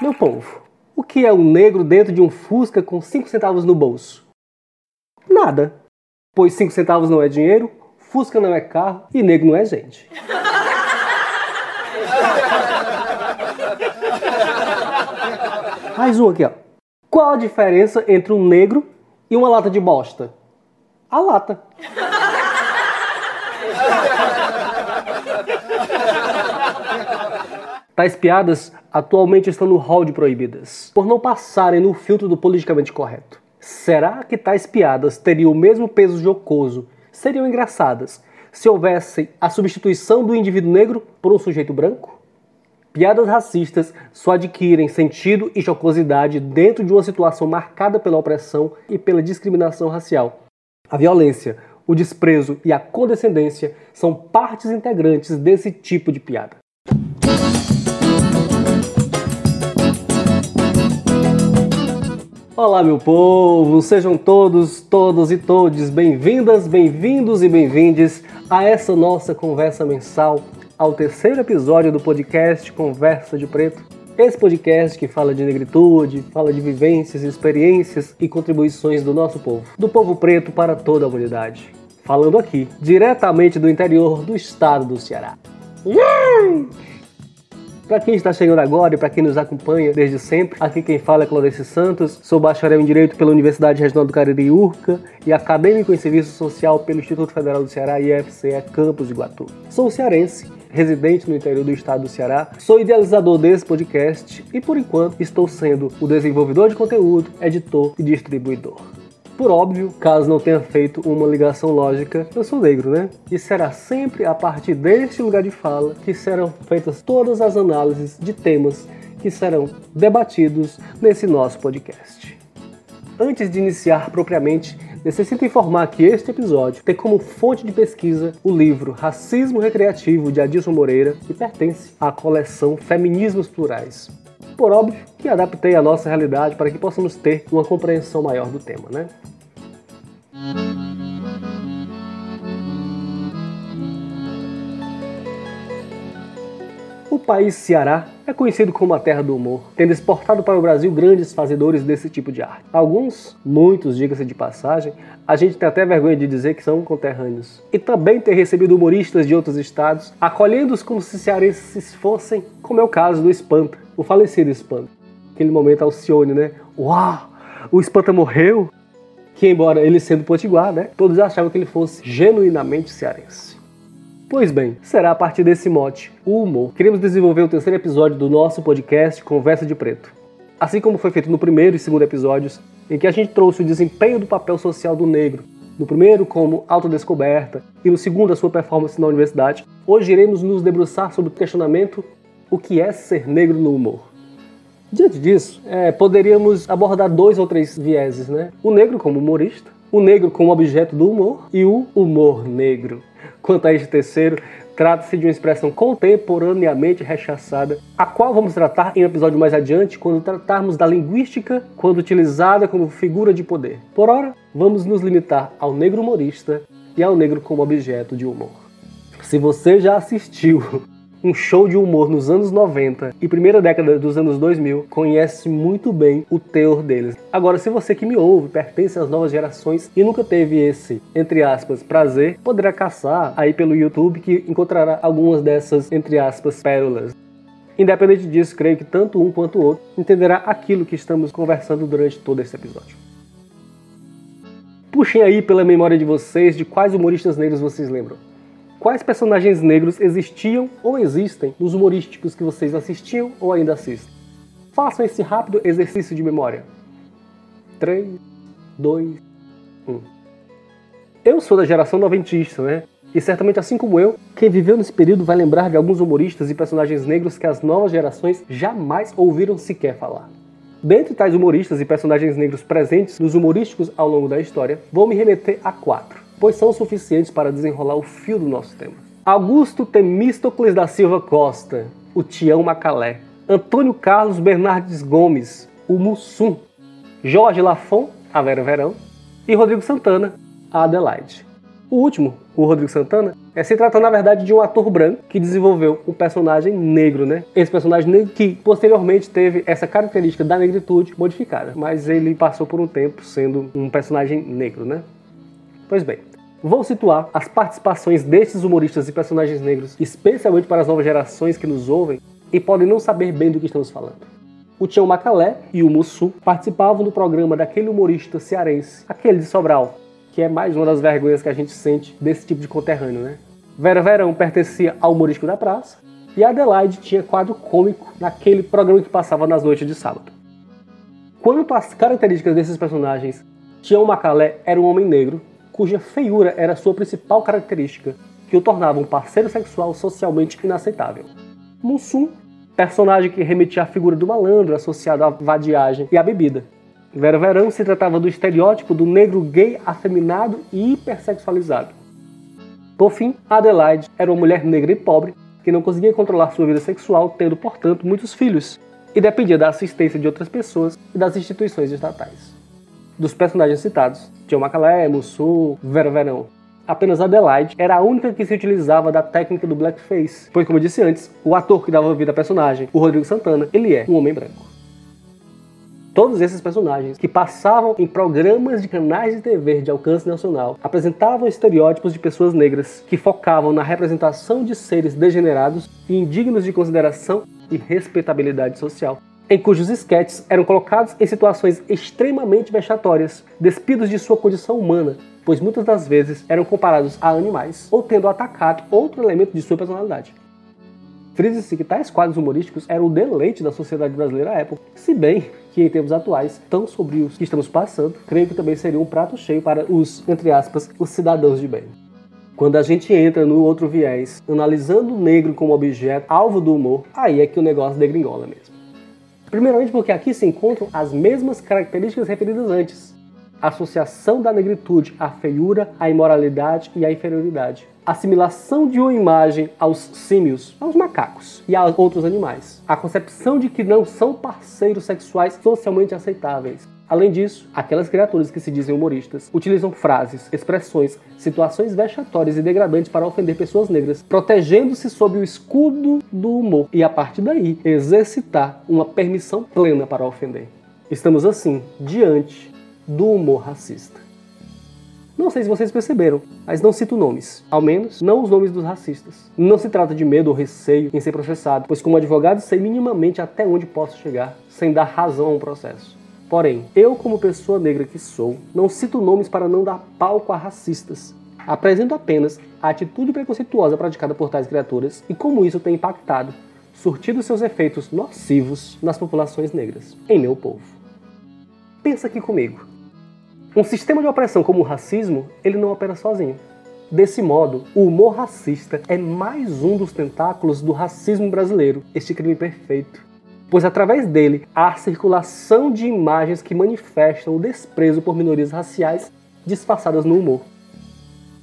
Meu povo, o que é um negro dentro de um Fusca com 5 centavos no bolso? Nada. Pois 5 centavos não é dinheiro, Fusca não é carro e negro não é gente. Mais um aqui, ó. Qual a diferença entre um negro e uma lata de bosta? A lata. Tais piadas atualmente estão no hall de proibidas, por não passarem no filtro do politicamente correto. Será que tais piadas teriam o mesmo peso jocoso, seriam engraçadas, se houvesse a substituição do indivíduo negro por um sujeito branco? Piadas racistas só adquirem sentido e jocosidade dentro de uma situação marcada pela opressão e pela discriminação racial. A violência, o desprezo e a condescendência são partes integrantes desse tipo de piada. Olá, meu povo! Sejam todos, todos e todes bem-vindas, bem-vindos e bem-vindes a essa nossa conversa mensal, ao terceiro episódio do podcast Conversa de Preto. Esse podcast que fala de negritude, fala de vivências, experiências e contribuições do nosso povo, do povo preto para toda a humanidade. Falando aqui, diretamente do interior do estado do Ceará. Yeah! Para quem está chegando agora e para quem nos acompanha desde sempre, aqui quem fala é Claudece Santos, sou bacharel em Direito pela Universidade Regional do Cariri URCA e acadêmico em Serviço Social pelo Instituto Federal do Ceará IFCE Campus de Iguatu. Sou cearense, residente no interior do estado do Ceará, sou idealizador desse podcast e por enquanto estou sendo o desenvolvedor de conteúdo, editor e distribuidor. Por óbvio, caso não tenha feito uma ligação lógica, eu sou negro, né? E será sempre a partir deste lugar de fala que serão feitas todas as análises de temas que serão debatidos nesse nosso podcast. Antes de iniciar propriamente, necessito informar que este episódio tem como fonte de pesquisa o livro Racismo Recreativo de Adilson Moreira, que pertence à coleção Feminismos Plurais. Por óbvio que adaptei a nossa realidade para que possamos ter uma compreensão maior do tema, né? O país Ceará é conhecido como a terra do humor, tendo exportado para o Brasil grandes fazedores desse tipo de arte. Alguns, muitos, diga-se de passagem, a gente tem até vergonha de dizer que são conterrâneos. E também ter recebido humoristas de outros estados, acolhendo-os como se cearenses fossem, como é o caso do Espanta, o falecido Espanta. Aquele momento Alcione, né? Uau! O Espanta morreu? Que embora ele sendo potiguar, né? Todos achavam que ele fosse genuinamente cearense. Pois bem, será a partir desse mote, o humor. Queremos desenvolver o terceiro episódio do nosso podcast Conversa de Preto. Assim como foi feito no primeiro e segundo episódios, em que a gente trouxe o desempenho do papel social do negro, no primeiro como autodescoberta e no segundo a sua performance na universidade, hoje iremos nos debruçar sobre o questionamento o que é ser negro no humor. Diante disso, é, poderíamos abordar dois ou três vieses, né? O negro como humorista, o negro como objeto do humor e o humor negro. Quanto a este terceiro, trata-se de uma expressão contemporaneamente rechaçada, a qual vamos tratar em um episódio mais adiante, quando tratarmos da linguística quando utilizada como figura de poder. Por ora, vamos nos limitar ao negro humorista e ao negro como objeto de humor. Se você já assistiu um show de humor nos anos 90 e primeira década dos anos 2000, conhece muito bem o teor deles. Agora, se você que me ouve pertence às novas gerações e nunca teve esse, entre aspas, prazer, poderá caçar aí pelo YouTube que encontrará algumas dessas, entre aspas, pérolas. Independente disso, creio que tanto um quanto o outro entenderá aquilo que estamos conversando durante todo esse episódio. Puxem aí pela memória de vocês de quais humoristas negros vocês lembram. Quais personagens negros existiam ou existem nos humorísticos que vocês assistiam ou ainda assistem? Façam esse rápido exercício de memória. 3, 2, 1. Eu sou da geração noventista, né? E certamente, assim como eu, quem viveu nesse período vai lembrar de alguns humoristas e personagens negros que as novas gerações jamais ouviram sequer falar. Dentre tais humoristas e personagens negros presentes nos humorísticos ao longo da história, vou me remeter a quatro pois são suficientes para desenrolar o fio do nosso tema. Augusto Temístocles da Silva Costa, o Tião Macalé. Antônio Carlos Bernardes Gomes, o Mussum. Jorge Lafon, a Vera Verão. E Rodrigo Santana, a Adelaide. O último, o Rodrigo Santana, é se tratando na verdade de um ator branco que desenvolveu um personagem negro, né? Esse personagem negro que posteriormente teve essa característica da negritude modificada, mas ele passou por um tempo sendo um personagem negro, né? Pois bem, Vou situar as participações desses humoristas e personagens negros, especialmente para as novas gerações que nos ouvem e podem não saber bem do que estamos falando. O Tião Macalé e o Mussu participavam do programa daquele humorista cearense, aquele de Sobral, que é mais uma das vergonhas que a gente sente desse tipo de conterrâneo, né? Vera Verão pertencia ao humorístico da praça e Adelaide tinha quadro cômico naquele programa que passava nas noites de sábado. Quanto às características desses personagens, Tião Macalé era um homem negro, cuja feiura era sua principal característica, que o tornava um parceiro sexual socialmente inaceitável. Mussum, personagem que remetia à figura do malandro associado à vadiagem e à bebida, Vera Verão se tratava do estereótipo do negro gay afeminado e hipersexualizado. Por fim, Adelaide era uma mulher negra e pobre que não conseguia controlar sua vida sexual, tendo, portanto, muitos filhos, e dependia da assistência de outras pessoas e das instituições estatais. Dos personagens citados, Tião Macalé, Mussu, Vera Verão, apenas Adelaide era a única que se utilizava da técnica do blackface, pois, como eu disse antes, o ator que dava vida à personagem, o Rodrigo Santana, ele é um homem branco. Todos esses personagens, que passavam em programas de canais de TV de alcance nacional, apresentavam estereótipos de pessoas negras que focavam na representação de seres degenerados e indignos de consideração e respeitabilidade social, em cujos esquetes eram colocados em situações extremamente vexatórias, despidos de sua condição humana, pois muitas das vezes eram comparados a animais ou tendo atacado outro elemento de sua personalidade. Frise-se que tais quadros humorísticos eram o deleite da sociedade brasileira à época, se bem que em tempos atuais, tão sombrios que estamos passando, creio que também seria um prato cheio para os, entre aspas, os cidadãos de bem. Quando a gente entra no outro viés, analisando o negro como objeto, alvo do humor, aí é que o negócio degringola mesmo. Primeiramente porque aqui se encontram as mesmas características referidas antes. Associação da negritude à feiura, à imoralidade e à inferioridade assimilação de uma imagem aos símios, aos macacos e a outros animais. A concepção de que não são parceiros sexuais socialmente aceitáveis. Além disso, aquelas criaturas que se dizem humoristas utilizam frases, expressões, situações vexatórias e degradantes para ofender pessoas negras, protegendo-se sob o escudo do humor e, a partir daí, exercitar uma permissão plena para ofender. Estamos, assim, diante do humor racista. Não sei se vocês perceberam, mas não cito nomes. Ao menos, não os nomes dos racistas. Não se trata de medo ou receio em ser processado, pois como advogado sei minimamente até onde posso chegar, sem dar razão a um processo. Porém, eu como pessoa negra que sou, não cito nomes para não dar palco a racistas. Apresento apenas a atitude preconceituosa praticada por tais criaturas e como isso tem impactado, surtido seus efeitos nocivos nas populações negras, em meu povo. Pensa aqui comigo. Um sistema de opressão como o racismo, ele não opera sozinho. Desse modo, o humor racista é mais um dos tentáculos do racismo brasileiro, este crime perfeito. Pois através dele há a circulação de imagens que manifestam o desprezo por minorias raciais disfarçadas no humor.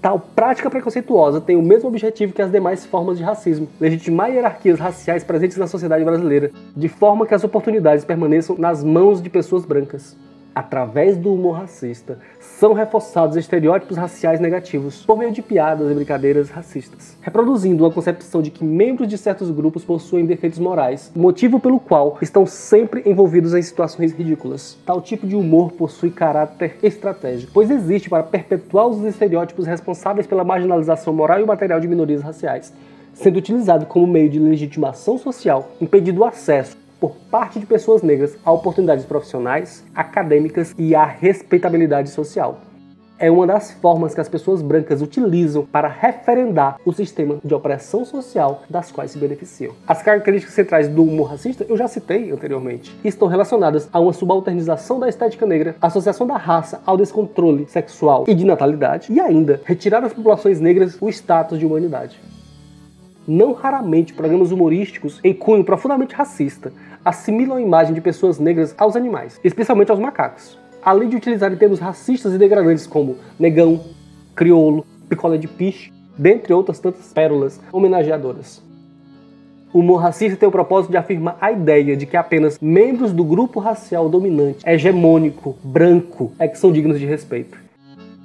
Tal prática preconceituosa tem o mesmo objetivo que as demais formas de racismo: legitimar hierarquias raciais presentes na sociedade brasileira, de forma que as oportunidades permaneçam nas mãos de pessoas brancas através do humor racista, são reforçados estereótipos raciais negativos por meio de piadas e brincadeiras racistas, reproduzindo uma concepção de que membros de certos grupos possuem defeitos morais, motivo pelo qual estão sempre envolvidos em situações ridículas. Tal tipo de humor possui caráter estratégico, pois existe para perpetuar os estereótipos responsáveis pela marginalização moral e material de minorias raciais, sendo utilizado como meio de legitimação social, impedindo o acesso por parte de pessoas negras a oportunidades profissionais, acadêmicas e a respeitabilidade social. É uma das formas que as pessoas brancas utilizam para referendar o sistema de opressão social das quais se beneficiam. As características centrais do humor racista eu já citei anteriormente estão relacionadas a uma subalternização da estética negra, associação da raça ao descontrole sexual e de natalidade e ainda retirar das populações negras o status de humanidade. Não raramente programas humorísticos em cunho profundamente racista assimilam a imagem de pessoas negras aos animais, especialmente aos macacos, além de utilizarem termos racistas e degradantes como negão, crioulo, picolé de piche, dentre outras tantas pérolas homenageadoras. O humor racista tem o propósito de afirmar a ideia de que apenas membros do grupo racial dominante, hegemônico, branco, é que são dignos de respeito.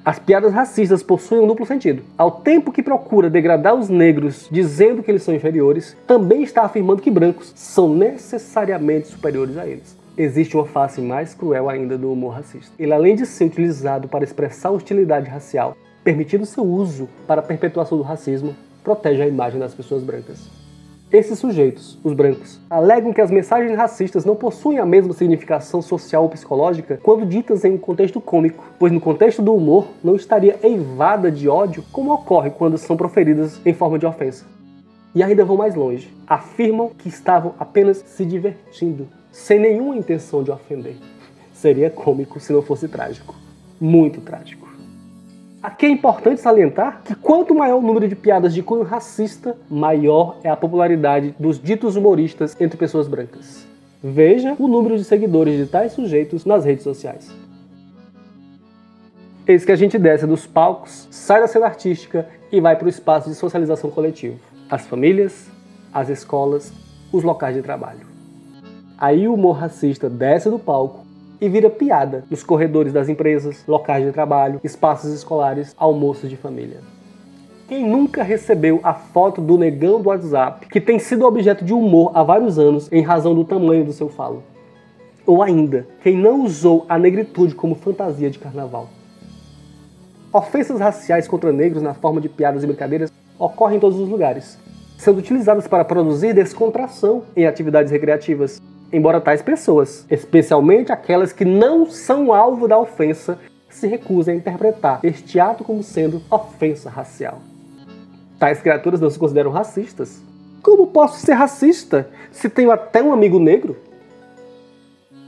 As piadas racistas possuem um duplo sentido. Ao tempo que procura degradar os negros dizendo que eles são inferiores, também está afirmando que brancos são necessariamente superiores a eles. Existe uma face mais cruel ainda do humor racista. Ele, além de ser utilizado para expressar hostilidade racial, permitindo seu uso para a perpetuação do racismo, protege a imagem das pessoas brancas. Esses sujeitos, os brancos, alegam que as mensagens racistas não possuem a mesma significação social ou psicológica quando ditas em um contexto cômico, pois no contexto do humor não estaria eivada de ódio como ocorre quando são proferidas em forma de ofensa. E ainda vão mais longe. Afirmam que estavam apenas se divertindo, sem nenhuma intenção de ofender. Seria cômico se não fosse trágico. Muito trágico. Aqui é importante salientar que quanto maior o número de piadas de cunho racista, maior é a popularidade dos ditos humoristas entre pessoas brancas. Veja o número de seguidores de tais sujeitos nas redes sociais. Eis que a gente desce dos palcos, sai da cena artística e vai para o espaço de socialização coletivo. As famílias, as escolas, os locais de trabalho. Aí o humor racista desce do palco e vira piada nos corredores das empresas, locais de trabalho, espaços escolares, almoços de família. Quem nunca recebeu a foto do negão do WhatsApp, que tem sido objeto de humor há vários anos em razão do tamanho do seu falo? Ou ainda, quem não usou a negritude como fantasia de carnaval? Ofensas raciais contra negros na forma de piadas e brincadeiras ocorrem em todos os lugares, sendo utilizadas para produzir descontração em atividades recreativas, embora tais pessoas, especialmente aquelas que não são alvo da ofensa, se recusem a interpretar este ato como sendo ofensa racial. Tais criaturas não se consideram racistas. Como posso ser racista se tenho até um amigo negro?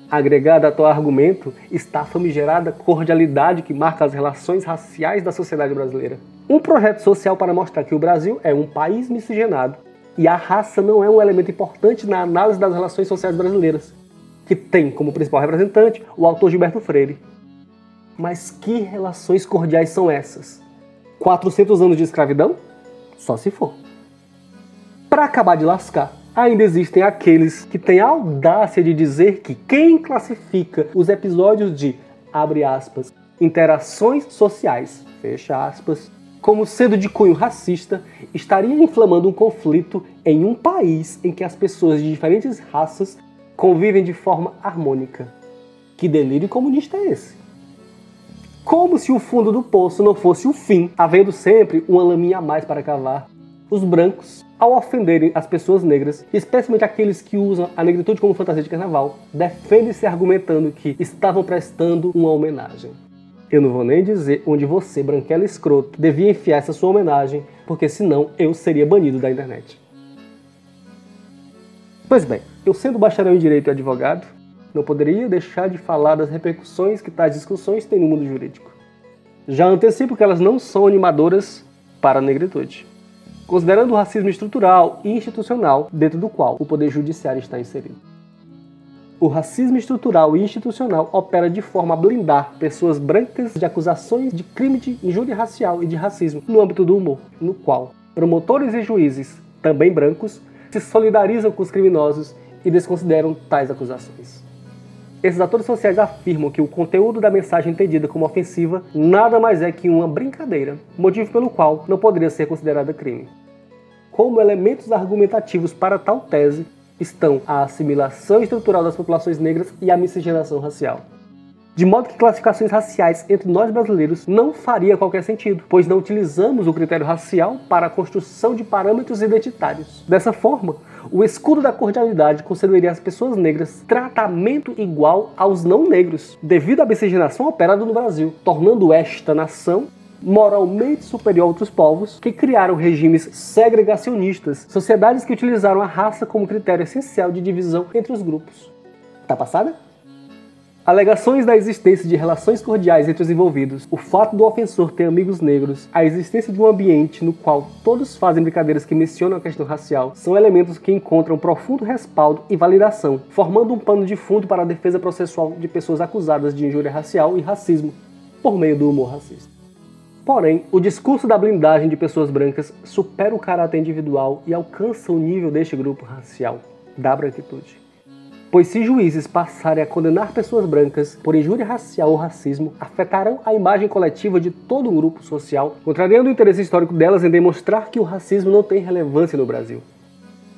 Agregada a tal argumento está a famigerada cordialidade que marca as relações raciais da sociedade brasileira. Um projeto social para mostrar que o Brasil é um país miscigenado e a raça não é um elemento importante na análise das relações sociais brasileiras, que tem como principal representante o autor Gilberto Freire. Mas que relações cordiais são essas? 400 anos de escravidão? Só se for. Para acabar de lascar, ainda existem aqueles que têm a audácia de dizer que quem classifica os episódios de, abre aspas, interações sociais, fecha aspas, como sendo de cunho racista, estaria inflamando um conflito em um país em que as pessoas de diferentes raças convivem de forma harmônica. Que delírio comunista é esse? Como se o fundo do poço não fosse o fim, havendo sempre uma laminha a mais para cavar. Os brancos, ao ofenderem as pessoas negras, especialmente aqueles que usam a negritude como fantasia de carnaval, defendem-se argumentando que estavam prestando uma homenagem. Eu não vou nem dizer onde você, branquela escroto, devia enfiar essa sua homenagem, porque senão eu seria banido da internet. Pois bem, eu sendo bacharel em Direito e advogado, não poderia deixar de falar das repercussões que tais discussões têm no mundo jurídico. Já antecipo que elas não são animadoras para a negritude. Considerando o racismo estrutural e institucional dentro do qual o Poder Judiciário está inserido. O racismo estrutural e institucional opera de forma a blindar pessoas brancas de acusações de crime de injúria racial e de racismo no âmbito do humor, no qual promotores e juízes, também brancos, se solidarizam com os criminosos e desconsideram tais acusações. Esses atores sociais afirmam que o conteúdo da mensagem entendida como ofensiva nada mais é que uma brincadeira, motivo pelo qual não poderia ser considerada crime. Como elementos argumentativos para tal tese, estão a assimilação estrutural das populações negras e a miscigenação racial. De modo que classificações raciais entre nós brasileiros não faria qualquer sentido, pois não utilizamos o critério racial para a construção de parâmetros identitários. Dessa forma, o escudo da cordialidade concederia às pessoas negras tratamento igual aos não negros, devido à miscigenação operada no Brasil, tornando esta nação moralmente superior a outros povos que criaram regimes segregacionistas, sociedades que utilizaram a raça como critério essencial de divisão entre os grupos. Tá passada? Alegações da existência de relações cordiais entre os envolvidos, o fato do ofensor ter amigos negros, a existência de um ambiente no qual todos fazem brincadeiras que mencionam a questão racial, são elementos que encontram profundo respaldo e validação, formando um pano de fundo para a defesa processual de pessoas acusadas de injúria racial e racismo, por meio do humor racista. Porém, o discurso da blindagem de pessoas brancas supera o caráter individual e alcança o nível deste grupo racial, da branquitude. Pois se juízes passarem a condenar pessoas brancas por injúria racial ou racismo, afetarão a imagem coletiva de todo um grupo social, contrariando o interesse histórico delas em demonstrar que o racismo não tem relevância no Brasil.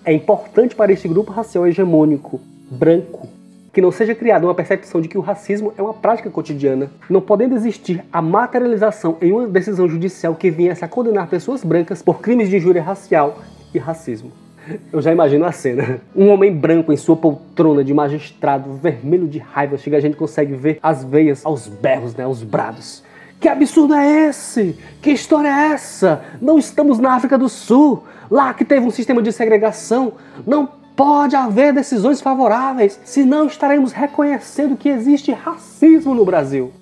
É importante para este grupo racial hegemônico, branco, que não seja criada uma percepção de que o racismo é uma prática cotidiana, não podendo existir a materialização em uma decisão judicial que viesse a condenar pessoas brancas por crimes de injúria racial e racismo. Eu já imagino a cena. Um homem branco em sua poltrona de magistrado, vermelho de raiva, chega a gente consegue ver as veias aos berros, né, aos brados. Que absurdo é esse? Que história é essa? Não estamos na África do Sul, lá que teve um sistema de segregação. Não pode haver decisões favoráveis, senão estaremos reconhecendo que existe racismo no Brasil.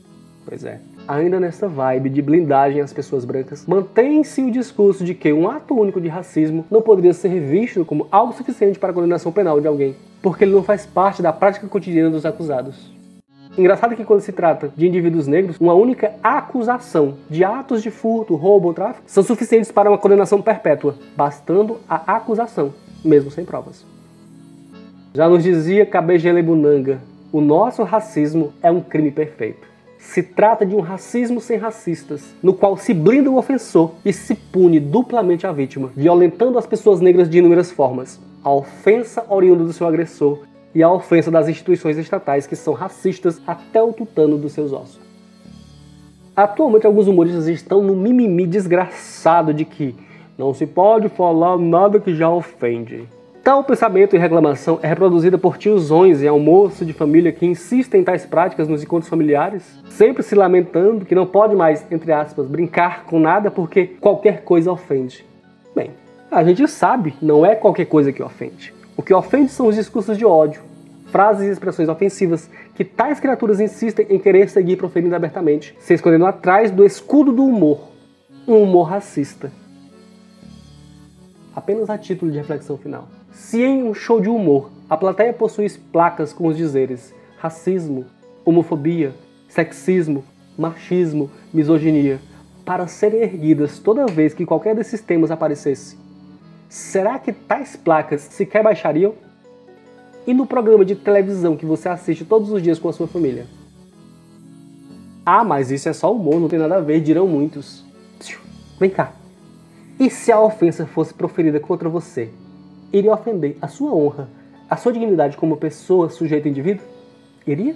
Pois é. Ainda nessa vibe de blindagem às pessoas brancas, mantém-se o discurso de que um ato único de racismo não poderia ser visto como algo suficiente para a condenação penal de alguém, porque ele não faz parte da prática cotidiana dos acusados. Engraçado que quando se trata de indivíduos negros, uma única acusação de atos de furto, roubo ou tráfico são suficientes para uma condenação perpétua, bastando a acusação, mesmo sem provas. Já nos dizia Kabengele Bunanga, o nosso racismo é um crime perfeito. Se trata de um racismo sem racistas, no qual se blinda o ofensor e se pune duplamente a vítima, violentando as pessoas negras de inúmeras formas. A ofensa oriunda do seu agressor e a ofensa das instituições estatais que são racistas até o tutano dos seus ossos. Atualmente, alguns humoristas estão no mimimi desgraçado de que não se pode falar nada que já ofende. Tal pensamento e reclamação é reproduzida por tiozões em almoço de família que insistem em tais práticas nos encontros familiares, sempre se lamentando que não pode mais, entre aspas, brincar com nada porque qualquer coisa ofende. Bem, a gente sabe, não é qualquer coisa que ofende. O que ofende são os discursos de ódio, frases e expressões ofensivas que tais criaturas insistem em querer seguir proferindo abertamente, se escondendo atrás do escudo do humor, um humor racista. Apenas a título de reflexão final. Se em um show de humor a plateia possui placas com os dizeres racismo, homofobia, sexismo, machismo, misoginia, para serem erguidas toda vez que qualquer desses temas aparecesse, será que tais placas sequer baixariam? E no programa de televisão que você assiste todos os dias com a sua família? Ah, mas isso é só humor, não tem nada a ver, dirão muitos. Vem cá. E se a ofensa fosse proferida contra você? Iria ofender a sua honra, a sua dignidade como pessoa, sujeito indivíduo? Iria?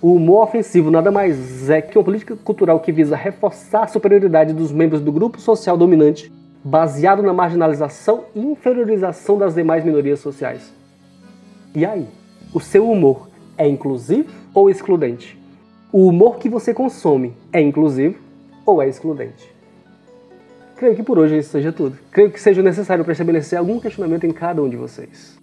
O humor ofensivo nada mais é que uma política cultural que visa reforçar a superioridade dos membros do grupo social dominante, baseado na marginalização e inferiorização das demais minorias sociais. E aí, o seu humor é inclusivo ou excludente? O humor que você consome é inclusivo ou é excludente? Creio que por hoje isso seja tudo. Creio que seja necessário para estabelecer algum questionamento em cada um de vocês.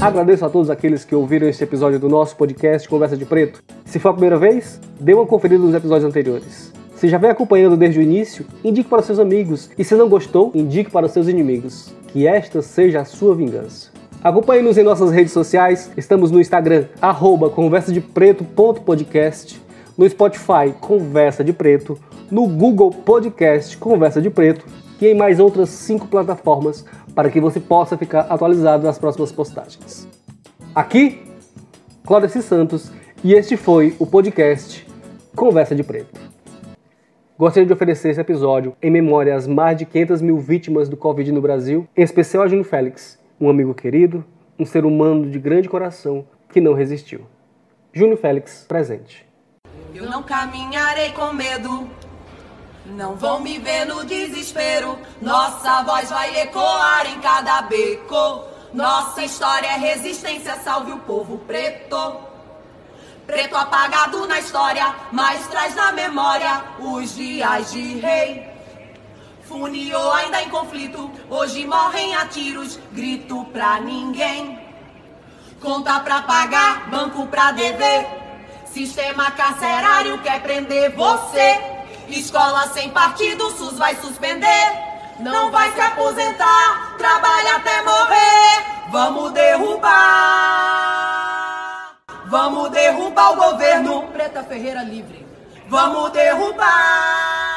Agradeço a todos aqueles que ouviram este episódio do nosso podcast Conversa de Preto. Se for a primeira vez, dê uma conferida nos episódios anteriores. Se já vem acompanhando desde o início, indique para seus amigos. E se não gostou, indique para seus inimigos. Que esta seja a sua vingança. Acompanhe-nos em nossas redes sociais. Estamos no Instagram, arroba conversadepreto.podcast, no Spotify, Conversa de Preto, no Google Podcast Conversa de Preto e em mais outras cinco plataformas para que você possa ficar atualizado nas próximas postagens. Aqui, Cláudio Santos e este foi o podcast Conversa de Preto. Gostaria de oferecer esse episódio em memória às mais de 500 mil vítimas do Covid no Brasil, em especial a Júnior Félix, um amigo querido, um ser humano de grande coração que não resistiu. Júnior Félix, presente. Eu não caminharei com medo, não vão me ver no desespero. Nossa voz vai ecoar em cada beco. Nossa história é resistência, salve o povo preto. Preto apagado na história, mas traz na memória os dias de rei. Funiô ainda em conflito, hoje morrem a tiros, grito pra ninguém. Conta pra pagar, banco pra dever. Sistema carcerário quer prender você. Escola sem partido, SUS vai suspender. Não vai se aposentar, trabalha até morrer. Vamos derrubar. Vamos derrubar o governo. Preta Ferreira livre. Vamos derrubar.